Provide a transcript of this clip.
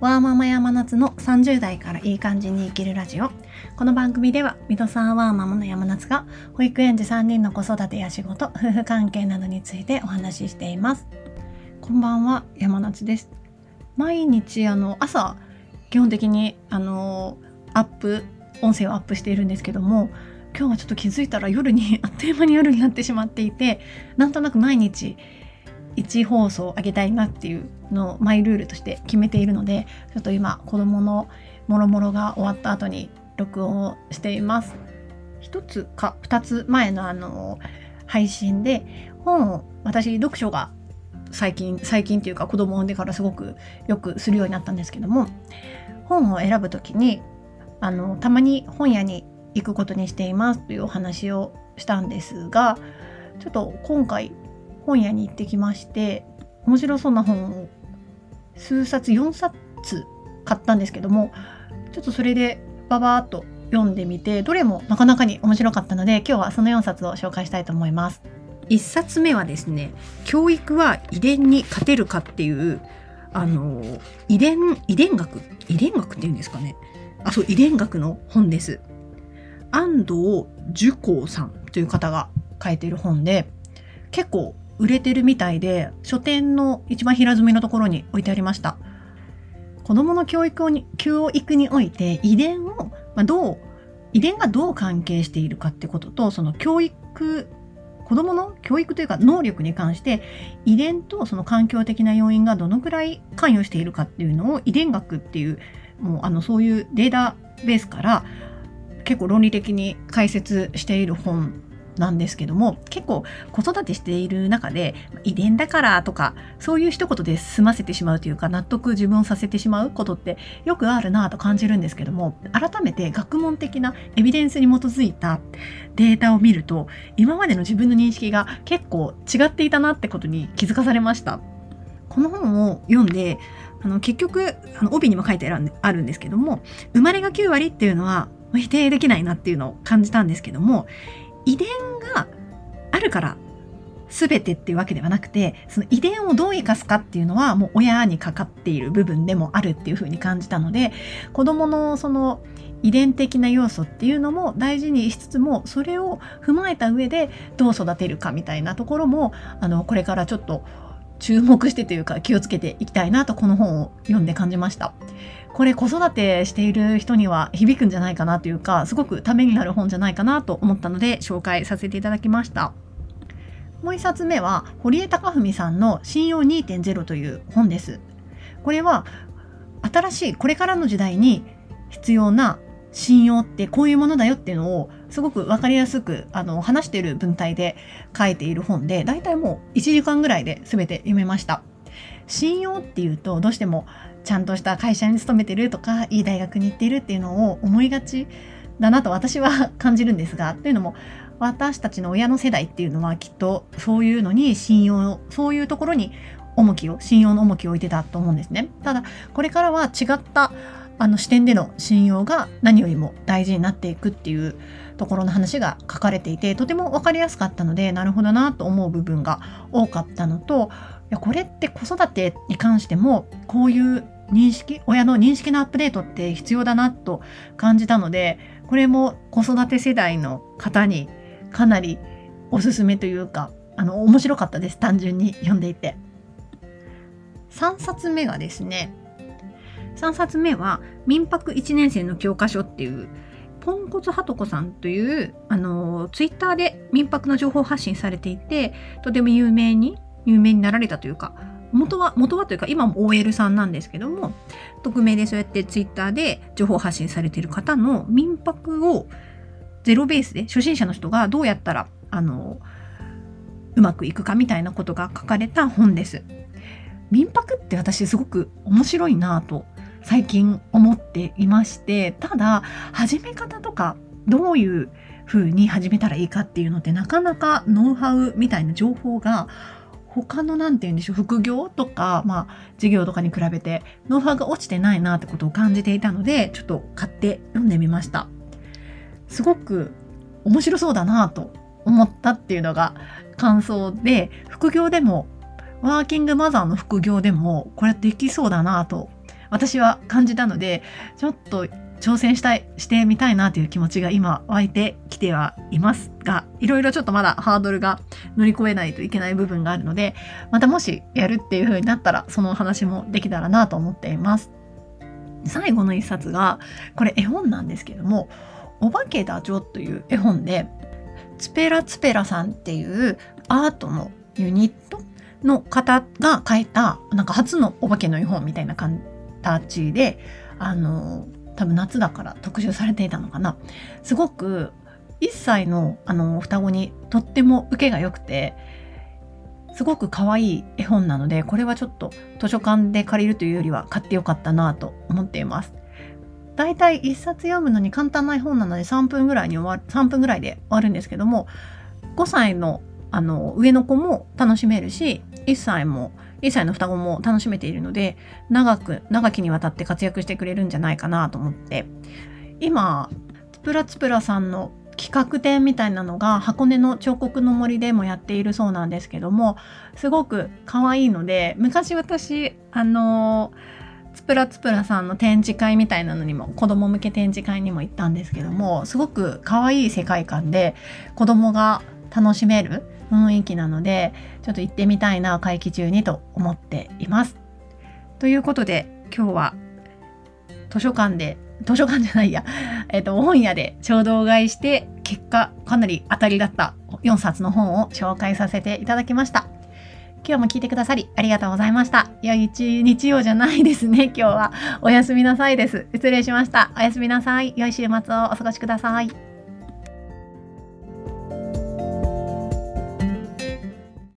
ワーママ山夏の30代からいい感じに生きるラジオ。この番組では、水戸さんワーママの山夏が、保育園児3人の子育てや仕事、夫婦関係などについてお話ししています。こんばんは、山夏です。毎日、あの、朝、基本的に、あの、アップ、音声をアップしているんですけども、今日はちょっと気づいたら夜にあっという間に夜になってしまっていて、なんとなく毎日、1放送あげたいなっていうのをマイルールとして決めているのでちょっと今子どものもろもろが終わった後に録音をしています。1つか2つ前のあの配信で本を私読書が最近最近っていうか子供を産んでからすごくよくするようになったんですけども本を選ぶ時にあのたまに本屋に行くことにしていますというお話をしたんですがちょっと今回本屋に行ってきまして面白そうな本を数冊4冊買ったんですけどもちょっとそれでババーっと読んでみてどれもなかなかに面白かったので今日はその4冊を紹介したいと思います。1冊目はですね「教育は遺伝に勝てるか」っていうあの遺伝遺伝学？遺伝学っていうんですかねあそう遺伝学の本です。安藤樹光さんという方が書いている本で結構売れてるみたいで書店の一番平積みのところに置いてありました。子どもの教育をに教育において遺伝を、まあ、どう遺伝がどう関係しているかってこととその教育子どもの教育というか能力に関して遺伝とその環境的な要因がどのくらい関与しているかっていうのを遺伝学っていうもうあのそういうデータベースから結構論理的に解説している本なんですけども結構子育てしている中で遺伝だからとかそういう一言で済ませてしまうというか納得自分をさせてしまうことってよくあるなと感じるんですけども改めて学問的なエビデンスに基づいたデータを見ると今までの自分の認識が結構違っていたなってことに気づかされました。この本を読んであの結局あの帯にも書いてあるんですけども生まれが9割っていうのは否定できないなっていうのを感じたんですけども遺伝があるから全てっていうわけではなくてその遺伝をどう生かすかっていうのはもう親にかかっている部分でもあるっていうふうに感じたので子どものその遺伝的な要素っていうのも大事にしつつもそれを踏まえた上でどう育てるかみたいなところもあのこれからちょっと注目してというか気をつけていきたいなとこの本を読んで感じました。これ子育てしている人には響くんじゃないかなというかすごくためになる本じゃないかなと思ったので紹介させていただきました。もう一冊目は堀江貴文さんの「信用2.0」という本です。これは新しいこれからの時代に必要な信用ってこういうものだよっていうのをすごく分かりやすくあの話している文体で書いている本でだいたいもう1時間ぐらいで全て読めました。信用っていうとどうしてもちゃんとした会社に勤めてるとかいい大学に行っているっていうのを思いがちだなと私は感じるんですがというのも私たちの親の世代っていうのはきっとそういうのに信用そういうところに重きを信用の重きを置いてたと思うんですね。ただこれからは違ったあの視点での信用が何よりも大事になっていくっていうところの話が書かれていてとても分かりやすかったのでなるほどなと思う部分が多かったのとやこれって子育てに関してもこういう認識親の認識のアップデートって必要だなと感じたのでこれも子育て世代の方にかなりおすすめというかあの面白かったです単純に読んでいて。3冊目がですね3冊目は民泊1年生の教科書っていうポンコツハトコさんというあのツイッターで民泊の情報発信されていてとても有名に有名になられたというか元は元はというか今も OL さんなんですけども匿名でそうやってツイッターで情報発信されている方の民泊をゼロベースで初心者の人がどうやったらあのうまくいくかみたいなことが書かれた本です。民泊って私すごく面白いなと最近思っていましてただ始め方とかどういう風に始めたらいいかっていうのってなかなかノウハウみたいな情報が他の何て言うんでしょう副業とか、まあ、授業とかに比べてノウハウが落ちてないなってことを感じていたのでちょっと買って読んでみました。すごく面白そうだなと思ったっていうのが感想で副業でもワーキングマザーの副業でもこれできそうだなと私は感じたのでちょっと挑戦したいしてみたいなという気持ちが今湧いてきてはいますがいろいろちょっとまだハードルが乗り越えないといけない部分があるのでまたもしやるっていう風になったらそのお話もできたらなと思っています。最後の一冊がこれ絵本なんですけども「お化けだじょ」という絵本でツペラツペラさんっていうアートのユニットの方が書いたなんか初のお化けの絵本みたいな形であの多分夏だから特集されていたのかな。すごく1歳のあの双子にとっても受けが良くてすごく可愛い絵本なのでこれはちょっと図書館で借りるというよりは買ってよかったなと思っています。だいたい1冊読むのに簡単な絵本なので3分ぐらいに終わる3分ぐらいで終わるんですけども5歳のあの上の子も楽しめるし1歳も1歳の双子も楽しめているので長く長きにわたって活躍してくれるんじゃないかなと思って。今つプラつプラさんの企画展みたいなのが箱根の彫刻の森でもやっているそうなんですけどもすごく可愛いので昔私あのつプラつプラさんの展示会みたいなのにも子供向け展示会にも行ったんですけどもすごく可愛い世界観で子供が楽しめる雰囲気なのでちょっと行ってみたいな会期中にと思っています。ということで今日は図書館で図書館じゃないや、えっ、ー、と本屋で衝動買いして結果かなり当たりだった4冊の本を紹介させていただきました。今日も聞いてくださりありがとうございました。いや、日日曜じゃないですね。今日はおやすみなさいです。失礼しました。おやすみなさい。良い週末をお過ごしください。